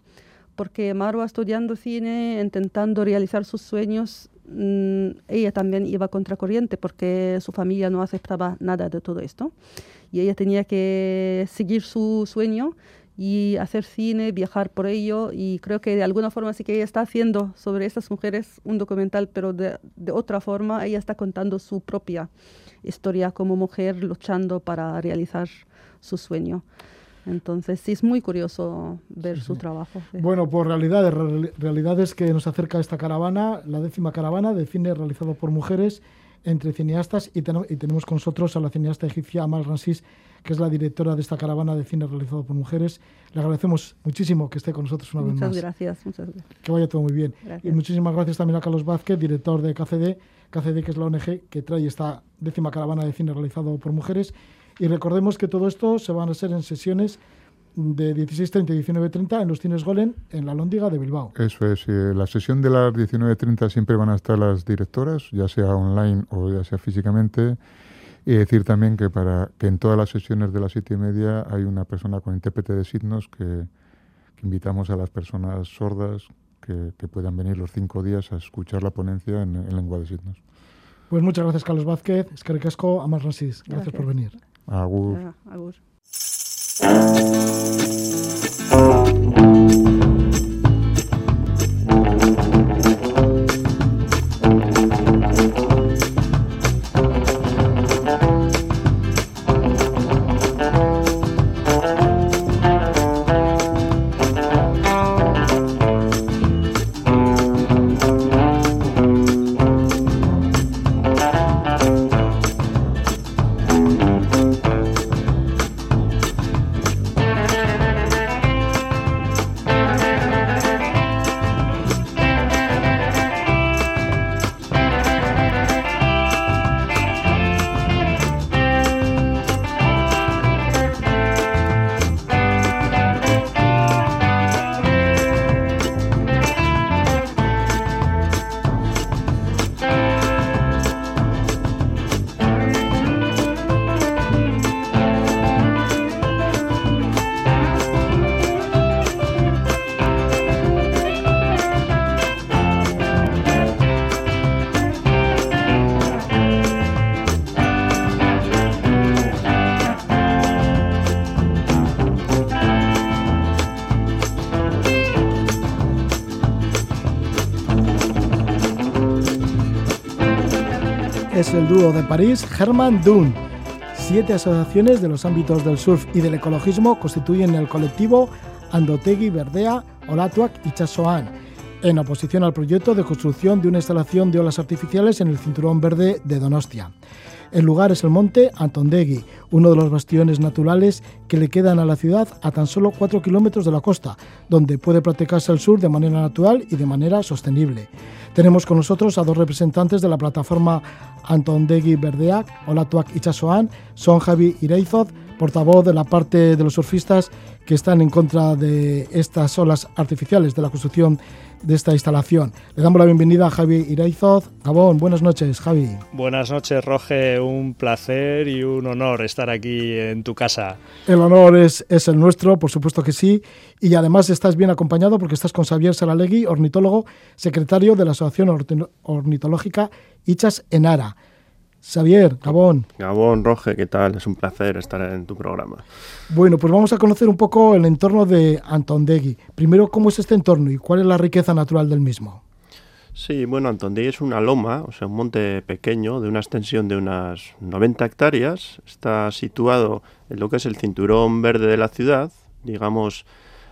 S6: porque Marwa estudiando cine, intentando realizar sus sueños, mm, ella también iba contracorriente porque su familia no aceptaba nada de todo esto. Y ella tenía que seguir su sueño y hacer cine, viajar por ello. Y creo que de alguna forma sí que ella está haciendo sobre estas mujeres un documental, pero de, de otra forma ella está contando su propia historia como mujer luchando para realizar su sueño. Entonces sí es muy curioso ver su trabajo. sí.
S1: bueno, por realidades, reali- realidades que nos acerca esta caravana, la décima caravana de cine realizado por mujeres entre cineastas y, teno- y tenemos con nosotros a la cineasta egipcia Amal Ransis, que es la directora de esta caravana de cine realizado por mujeres. Le agradecemos muchísimo que esté con nosotros una vez
S6: Muchas
S1: más.
S6: gracias, muchas gracias.
S1: Que vaya todo muy bien.
S6: Gracias.
S1: Y muchísimas gracias también a Carlos Vázquez, director de KCD, KCD que es la ONG que trae esta décima caravana de cine realizado por mujeres. Y recordemos que todo esto se van a hacer en sesiones de 16.30 y 19.30 en los cines Golem en la Lóndiga de Bilbao.
S7: Eso es, eh, la sesión de las 19.30 siempre van a estar las directoras, ya sea online o ya sea físicamente. Y decir también que para que en todas las sesiones de las siete y media hay una persona con intérprete de signos que, que invitamos a las personas sordas que, que puedan venir los cinco días a escuchar la ponencia en, en lengua de signos.
S1: Pues muchas gracias, Carlos Vázquez. Es que ricasco, Amas Rasis. Gracias, por venir.
S7: Agur.
S6: Agur.
S1: El dúo de París, Herman Dunn. Siete asociaciones de los ámbitos del surf y del ecologismo constituyen el colectivo Andotegi Verdea, Olatuak y Chasoan, en oposición al proyecto de construcción de una instalación de olas artificiales en el cinturón verde de Donostia. El lugar es el monte Antondegui, uno de los bastiones naturales que le quedan a la ciudad a tan solo 4 kilómetros de la costa, donde puede practicarse el sur de manera natural y de manera sostenible. Tenemos con nosotros a dos representantes de la plataforma Antondegui Verdeac, Olatuak y Chasoan, son Javi Ireizoz, portavoz de la parte de los surfistas que están en contra de estas olas artificiales, de la construcción de esta instalación. Le damos la bienvenida a Javi Iraizoz. Gabón, buenas noches, Javi.
S8: Buenas noches, Roge. Un placer y un honor estar aquí en tu casa.
S1: El honor es, es el nuestro, por supuesto que sí. Y además estás bien acompañado porque estás con Xavier Saralegui, ornitólogo, secretario de la Asociación Orni- Ornitológica Ichas Enara. Xavier, Gabón.
S9: Gabón, Roge, ¿qué tal? Es un placer estar en tu programa.
S1: Bueno, pues vamos a conocer un poco el entorno de Antondegui. Primero, ¿cómo es este entorno y cuál es la riqueza natural del mismo?
S9: Sí, bueno, Antondegui es una loma, o sea, un monte pequeño de una extensión de unas 90 hectáreas. Está situado en lo que es el cinturón verde de la ciudad. Digamos,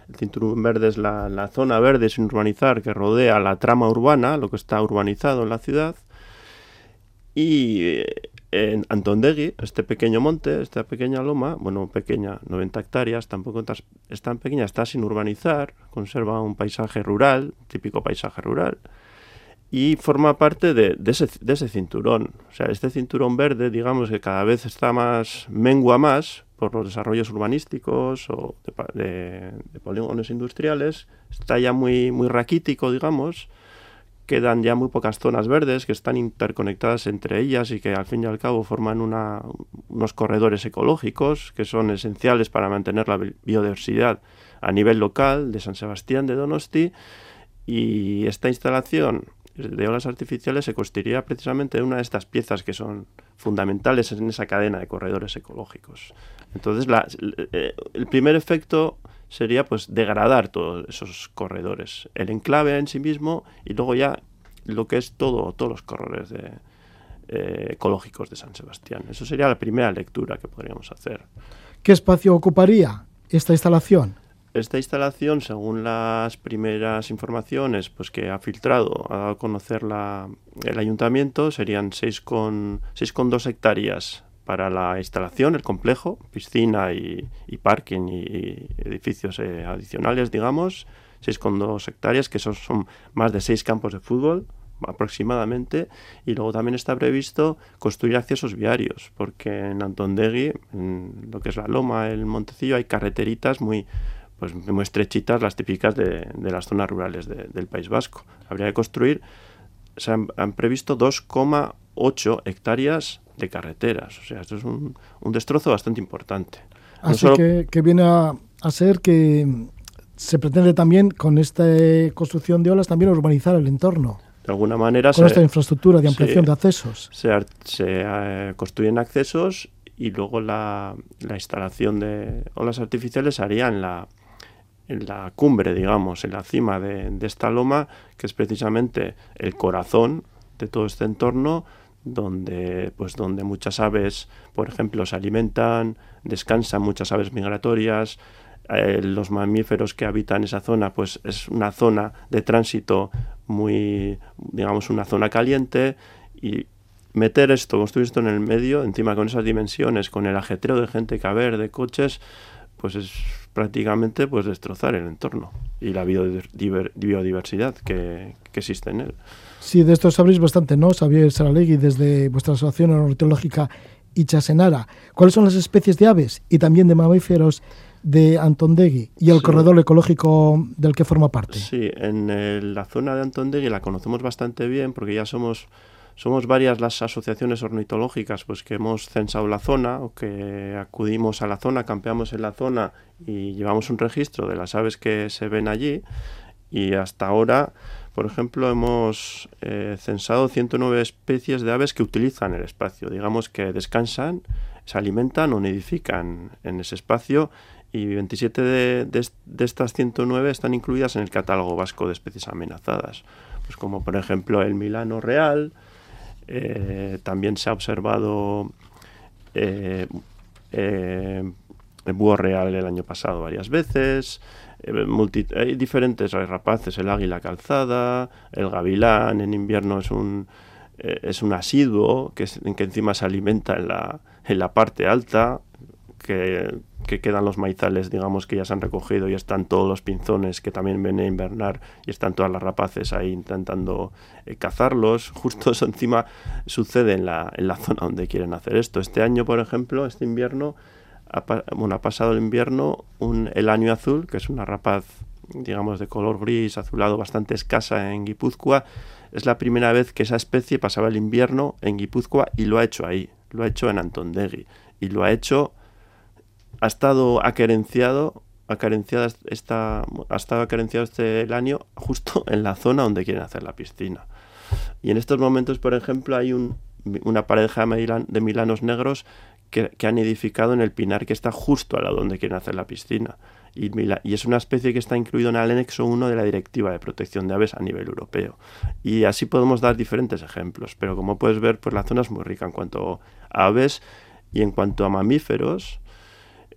S9: el cinturón verde es la, la zona verde sin urbanizar que rodea la trama urbana, lo que está urbanizado en la ciudad. Y eh, en Antondegui, este pequeño monte, esta pequeña loma, bueno, pequeña, 90 hectáreas, tampoco es tan pequeña, está sin urbanizar, conserva un paisaje rural, típico paisaje rural, y forma parte de, de ese, de ese cinturón. O sea, este cinturón verde, digamos que cada vez está más, mengua más por los desarrollos urbanísticos o de- de polígonos industriales, está ya muy, muy raquítico, digamos, quedan ya muy pocas zonas verdes que están interconectadas entre ellas y que al fin y al cabo forman unos corredores ecológicos que son esenciales para mantener la bi- biodiversidad a nivel local de San Sebastián de Donosti y esta instalación de olas artificiales se constituiría precisamente de una de estas piezas que son fundamentales en esa cadena de corredores ecológicos. Entonces, eh, el primer efecto sería pues degradar todos esos corredores, el enclave en sí mismo y luego ya lo que es todo, todos los corredores de, eh, ecológicos de San Sebastián. Eso sería la primera lectura que podríamos hacer.
S1: ¿Qué espacio ocuparía esta instalación?
S9: Esta instalación, según las primeras informaciones pues, que ha filtrado, ha dado a conocer la- el ayuntamiento, serían 6,2 hectáreas para la instalación, el complejo, piscina y, y parking y, edificios eh, adicionales, digamos, 6,2 hectáreas, que esos son más de 6 campos de fútbol, aproximadamente, y luego también está previsto construir accesos viarios, porque en Antondegui, en lo que es la Loma, el Montecillo, hay carreteritas muy pues muy estrechitas, las típicas de, de las zonas rurales de- del País Vasco. Habría que construir, se han, han previsto 2,8 hectáreas de carreteras, o sea, esto es un, un destrozo bastante importante. No
S1: Así
S9: solo-
S1: que, que viene a, a ser que se pretende también con esta eh, construcción de olas también urbanizar el entorno,
S9: de alguna manera
S1: con
S9: se-
S1: esta infraestructura de ampliación de accesos.
S9: se, eh, construyen accesos y luego la, la instalación de olas artificiales se haría en la, en la cumbre, digamos, en la cima de, de esta loma, que es precisamente el corazón de todo este entorno, donde, pues, donde muchas aves, por ejemplo, se alimentan, descansan muchas aves migratorias, eh, los mamíferos que habitan esa zona, pues es una zona de tránsito muy, digamos, una zona caliente y meter esto, construir esto en el medio, encima con esas dimensiones, con el ajetreo de gente que haber, de coches, pues es prácticamente pues destrozar el entorno y la biodiver- biodiversidad que, que existe en él.
S1: Sí, de esto sabréis bastante, ¿no? Xavier Saralegui, desde vuestra asociación ornitológica Ichasenara. ¿Cuáles son las especies de aves y también de mamíferos de Antondegui y el
S9: Sí.
S1: corredor ecológico del que forma parte?
S9: Sí, en el- la zona de Antondegui la conocemos bastante bien porque ya somos, somos varias las asociaciones ornitológicas pues que hemos censado la zona o que acudimos a la zona, campeamos en la zona y llevamos un registro de las aves que se ven allí y hasta ahora, por ejemplo, hemos eh, censado 109 especies de aves que utilizan el espacio, digamos que descansan, se alimentan o nidifican en ese espacio y 27 de, de est- de estas 109 están incluidas en el catálogo vasco de especies amenazadas, pues como por ejemplo el milano real, eh, también se ha observado eh, búho real el año pasado varias veces. eh, hay diferentes rapaces, el águila calzada, el gavilán en invierno es un, eh, es un asiduo que, es- que encima se alimenta en la, en la parte alta, que, que quedan los maizales, digamos, que ya se han recogido y están todos los pinzones que también vienen a invernar y están todas las rapaces ahí intentando eh, cazarlos. [laughs] Justo eso encima sucede en la, en la zona donde quieren hacer esto. Este año, por ejemplo, este invierno, ha, pasado el invierno un, el año azul, que es una rapaz, digamos, de color gris, azulado, bastante escasa en Guipúzcoa. Es la primera vez que esa especie pasaba el invierno en Guipúzcoa y lo ha hecho ahí, lo ha hecho en Antondegui. Y lo ha hecho ha estado acerenciado, acerenciada esta, ha estado acerenciado este el año justo [laughs] en la zona donde quieren hacer la piscina. Y en estos momentos, por ejemplo, hay un, una pareja de milanos negros que, han edificado en el pinar que está justo al lado donde quieren hacer la piscina. Y, es una especie que está incluido en el anexo 1 de la Directiva de Protección de Aves a nivel europeo. Y así podemos dar diferentes ejemplos, pero como puedes ver, pues la zona es muy rica en cuanto a aves y en cuanto a mamíferos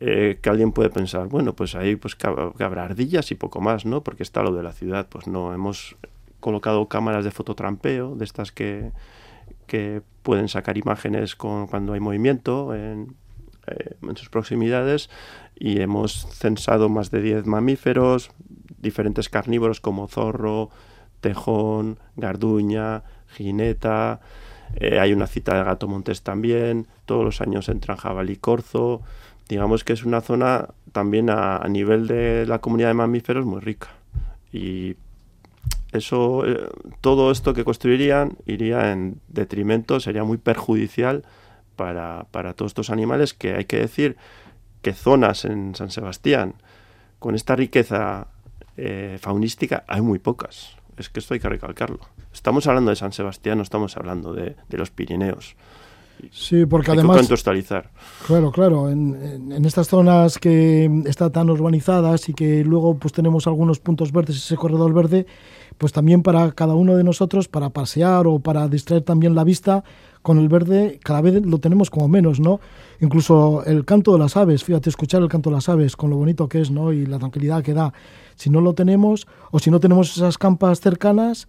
S9: eh, que alguien puede pensar, bueno, pues ahí pues habrá ardillas y poco más, ¿no? Porque está lo de la ciudad. Pues no, hemos colocado cámaras de fototrampeo, de estas que, que pueden sacar imágenes con, cuando hay movimiento en, eh, sus proximidades y hemos censado más de 10 mamíferos, diferentes carnívoros como zorro, tejón, garduña, jineta, eh, hay una cita de gato montés también, todos los años entran jabalí corzo, digamos que es una zona también a, a nivel de la comunidad de mamíferos muy rica. Y eso, eh, todo esto que construirían iría en detrimento, sería muy perjudicial para, para todos estos animales que hay que decir que zonas en San Sebastián con esta riqueza eh, faunística hay muy pocas. Es que esto hay que recalcarlo. Estamos hablando de San Sebastián, no estamos hablando de, de los Pirineos.
S1: Sí, porque
S9: hay
S1: además...
S9: que contextualizar.
S1: Claro, claro. En, en, en, estas zonas que están tan urbanizadas y que luego pues tenemos algunos puntos verdes, ese corredor verde, pues también para cada uno de nosotros, para pasear o para distraer también la vista, con el verde cada vez lo tenemos como menos, ¿no? Incluso el canto de las aves, fíjate, escuchar el canto de las aves, con lo bonito que es, ¿no? Y la tranquilidad que da. Si no lo tenemos, o si no tenemos esas campas cercanas,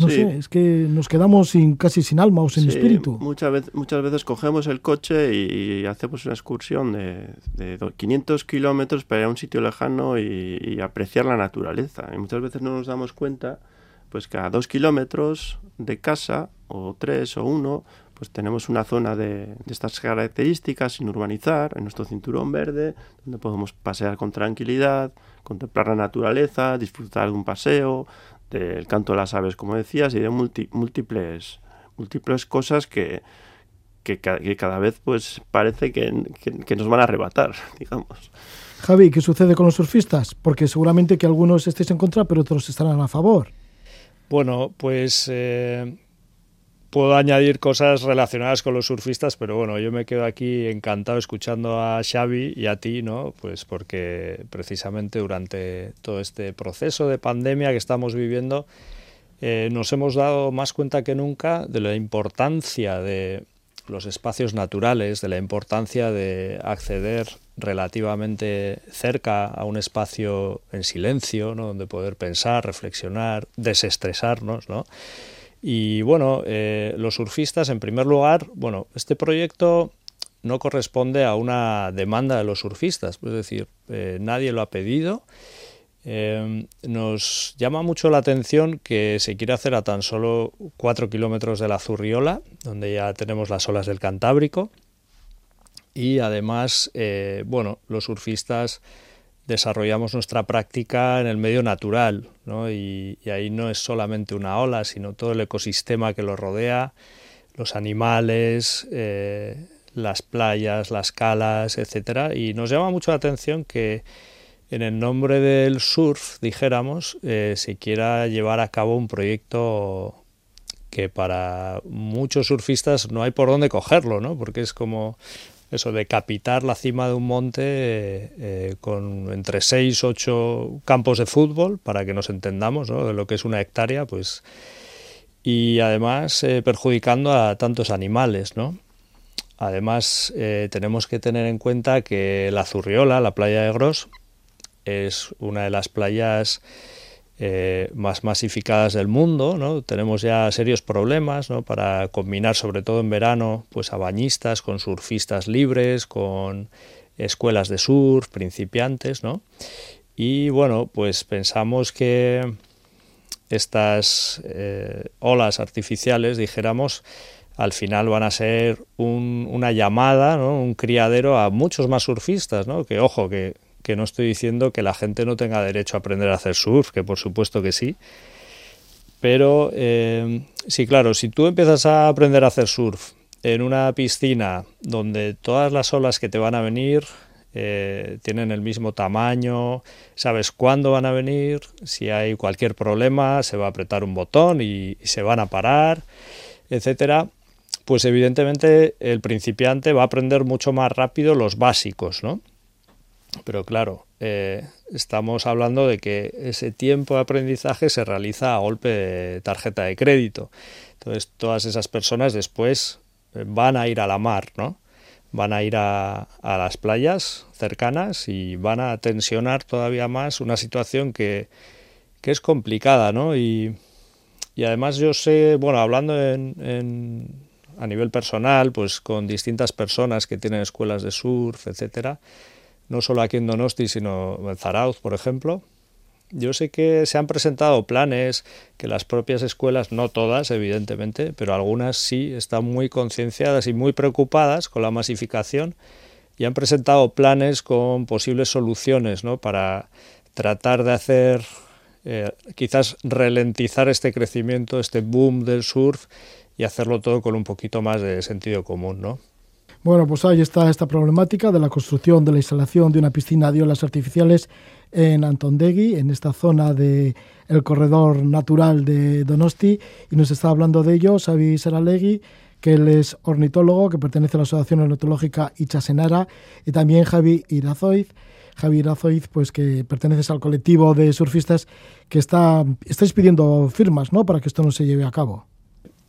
S1: no
S9: Sí.
S1: sé, es que nos quedamos sin, casi sin alma o sin
S9: Sí,
S1: espíritu.
S9: Muchas veces, muchas veces cogemos el coche y, y hacemos una excursión de, de do- 500 kilómetros para ir a un sitio lejano y, y apreciar la naturaleza. Y muchas veces no nos damos cuenta pues cada dos kilómetros de casa, o tres o uno, pues tenemos una zona de, de, estas características sin urbanizar, en nuestro cinturón verde, donde podemos pasear con tranquilidad, contemplar la naturaleza, disfrutar de un paseo, del canto de las aves, como decías, y de multi, múltiples, múltiples cosas que, que, que, cada vez pues parece que, que, nos van a arrebatar, [laughs] digamos.
S1: Javi, ¿qué sucede con los surfistas? Porque seguramente que algunos estéis en contra, pero otros estarán a favor.
S8: Bueno, pues eh, puedo añadir cosas relacionadas con los surfistas, pero bueno, yo me quedo aquí encantado escuchando a Xavi y a ti, ¿no? Pues porque precisamente durante todo este proceso de pandemia que estamos viviendo, eh, nos hemos dado más cuenta que nunca de la importancia de los espacios naturales, de la importancia de acceder relativamente cerca a un espacio en silencio, ¿no? donde poder pensar, reflexionar, desestresarnos, ¿no? Y bueno, eh, los surfistas, en primer lugar, bueno, este proyecto no corresponde a una demanda de los surfistas, es decir, eh, nadie lo ha pedido. Eh, nos llama mucho la atención que se quiere hacer a tan solo 4 kilómetros de la Zurriola, donde ya tenemos las olas del Cantábrico, y además, eh, bueno, los surfistas desarrollamos nuestra práctica en el medio natural, y, ahí no es solamente una ola, sino todo el ecosistema que lo rodea, los animales, eh, las playas, las calas, etcétera, y nos llama mucho la atención que en el nombre del surf, dijéramos, eh, se quiera llevar a cabo un proyecto que para muchos surfistas no hay por dónde cogerlo, ¿no? Porque es como eso, decapitar la cima de un monte eh, con entre 6 8 campos de fútbol, para que nos entendamos ¿no? de lo que es una hectárea, pues y además eh, perjudicando a tantos animales, ¿no? Además, eh, tenemos que tener en cuenta que la Zurriola, la playa de Gros, es una de las playas eh, más masificadas del mundo. Tenemos ya serios problemas, ¿no? Para combinar, sobre todo en verano, pues a bañistas con surfistas libres, con escuelas de surf, principiantes, ¿no? Y bueno, pues pensamos que estas eh, olas artificiales, dijéramos, al final van a ser un, una llamada, un criadero a muchos más surfistas, ¿no? que ojo, que, que no estoy diciendo que la gente no tenga derecho a aprender a hacer surf, que por supuesto que sí. Pero eh, sí, claro, si tú empiezas a aprender a hacer surf en una piscina donde todas las olas que te van a venir eh, tienen el mismo tamaño, sabes cuándo van a venir, si hay cualquier problema se va a apretar un botón y, y se van a parar, etcétera, pues evidentemente el principiante va a aprender mucho más rápido los básicos, ¿no? Pero claro, eh, estamos hablando de que ese tiempo de aprendizaje se realiza a golpe de tarjeta de crédito. Entonces, todas esas personas después eh, van a ir a la mar, ¿no? Van a ir a, a las playas cercanas y van a tensionar todavía más una situación que, que es complicada, ¿no? Y, y, además yo sé, bueno, hablando en, en, a nivel personal, pues con distintas personas que tienen escuelas de surf, etcétera, no solo aquí en Donosti, sino en Zarauz, por ejemplo. Yo sé que se han presentado planes que las propias escuelas, no todas, evidentemente, pero algunas sí están muy concienciadas y muy preocupadas con la masificación y han presentado planes con posibles soluciones ¿no? para tratar de hacer, eh, quizás ralentizar este crecimiento, este boom del surf y hacerlo todo con un poquito más de sentido común, ¿no?
S1: Bueno, pues ahí está esta problemática de la construcción, de la instalación de una piscina de olas artificiales en Antondegui, en esta zona del el corredor natural de Donosti, y nos está hablando de ello Xavi Saralegui, que él es ornitólogo, que pertenece a la Asociación Ornitológica Ichasenara, y también Javi Irazoiz, Javi Irazoiz, pues que perteneces al colectivo de surfistas que está, estáis pidiendo firmas, ¿no?, para que esto no se lleve a cabo.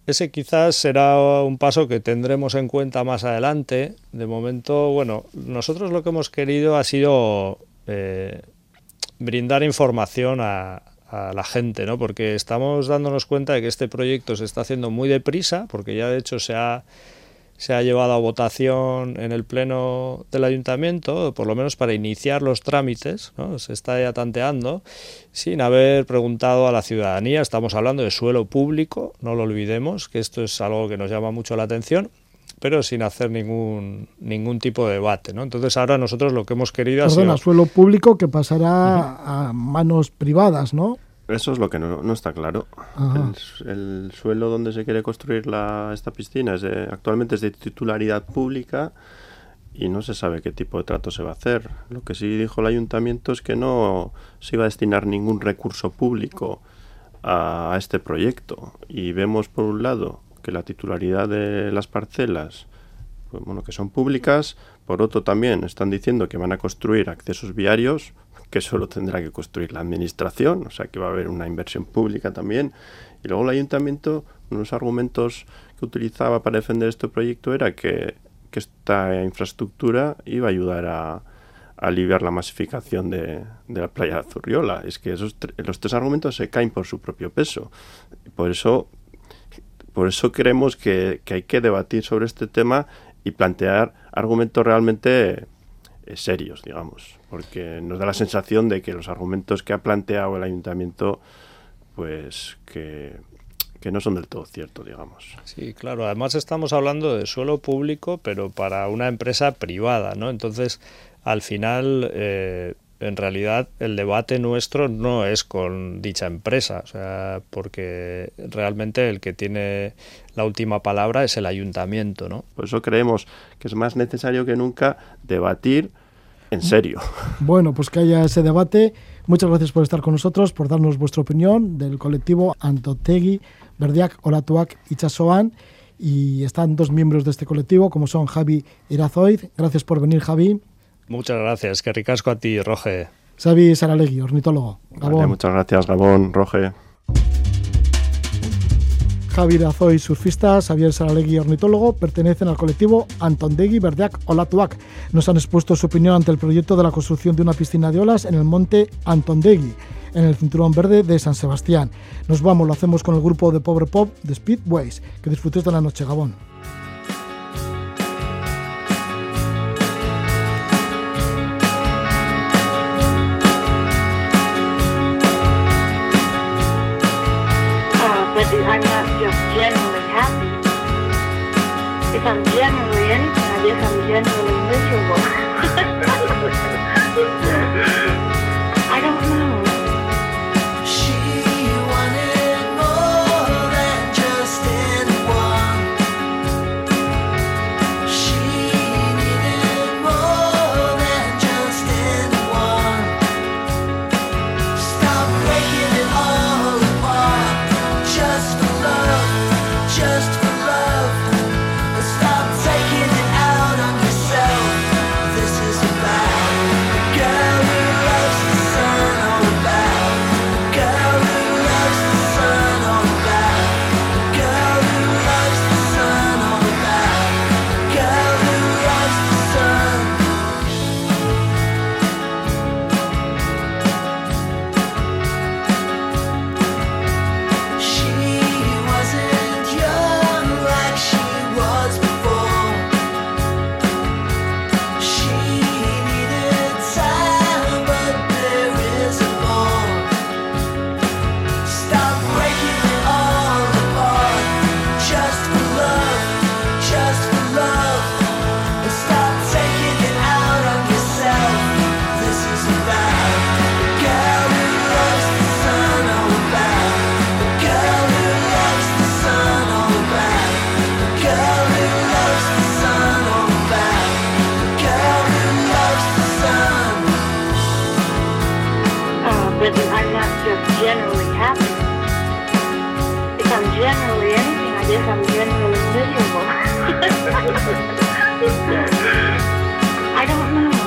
S8: Ese quizás será un paso que tendremos en cuenta más adelante. De momento, bueno, nosotros lo que hemos querido ha sido eh, brindar información a, a, la gente, ¿no? Porque estamos dándonos cuenta de que este proyecto se está haciendo muy deprisa, porque ya de hecho se ha, se ha llevado a votación en el pleno del ayuntamiento, por lo menos para iniciar los trámites, ¿no? se está ya tanteando, sin haber preguntado a la ciudadanía. Estamos hablando de suelo público, no lo olvidemos, que esto es algo que nos llama mucho la atención pero sin hacer ningún ningún tipo de debate. ¿no? Entonces ahora nosotros lo que hemos querido
S1: Perdona, suelo público que pasará a manos privadas, ¿no?
S9: Eso es lo que no, no está claro. El, el, suelo donde se quiere construir la, esta piscina es de, actualmente es de titularidad pública y no se sabe qué tipo de trato se va a hacer. Lo que sí dijo el ayuntamiento es que no se iba a destinar ningún recurso público a, a este proyecto. Y vemos por un lado que la titularidad de las parcelas, pues, bueno, que son públicas, por otro también están diciendo que van a construir accesos viarios, que solo tendrá que construir la administración, o sea que va a haber una inversión pública también. Y luego el ayuntamiento, unos argumentos que utilizaba para defender este proyecto era que, que esta infraestructura iba a ayudar a, aliviar la masificación de, de, la playa de Azurriola. Es que esos los tres argumentos se caen por su propio peso. Por eso por eso creemos que, que hay que debatir sobre este tema y plantear argumentos realmente serios, digamos, porque nos da la sensación de que los argumentos que ha planteado el ayuntamiento, pues que, que no son del todo ciertos, digamos.
S8: Sí, claro. Además estamos hablando de suelo público, pero para una empresa privada, ¿no? Entonces, al final, eh, en realidad el debate nuestro no es con dicha empresa, o sea, porque realmente el que tiene la última palabra es el ayuntamiento, ¿no?
S9: Por eso creemos que es más necesario que nunca debatir en serio.
S1: Bueno, pues que haya ese debate. Muchas gracias por estar con nosotros, por darnos vuestra opinión del colectivo Antotegui, Verdiak, Olatuak y Chasoan. Y están dos miembros de este colectivo, como son Javi Irazoid. Gracias por venir, Javi.
S8: Muchas gracias, que ricasco a ti, Roge.
S1: Xavi Saralegui, ornitólogo.
S9: Gabón. Vale, muchas gracias, Gabón, Roge.
S1: Javier Azoy, surfista, Xavier Saralegui, ornitólogo, pertenecen al colectivo Antondegui Verdeak Olatuac. Nos han expuesto su opinión ante el proyecto de la construcción de una piscina de olas en el monte Antondegui, en el cinturón verde de San Sebastián. Nos vamos, lo hacemos con el grupo de Pobre Pop de Speedways. Que disfrutes de la noche, Gabón. Generally happy.
S10: If I'm generally I guess I'm generally miserable. [laughs] [laughs] with I'm not just generally happy. If I'm generally anything, I guess I'm generally miserable. [laughs] I don't know.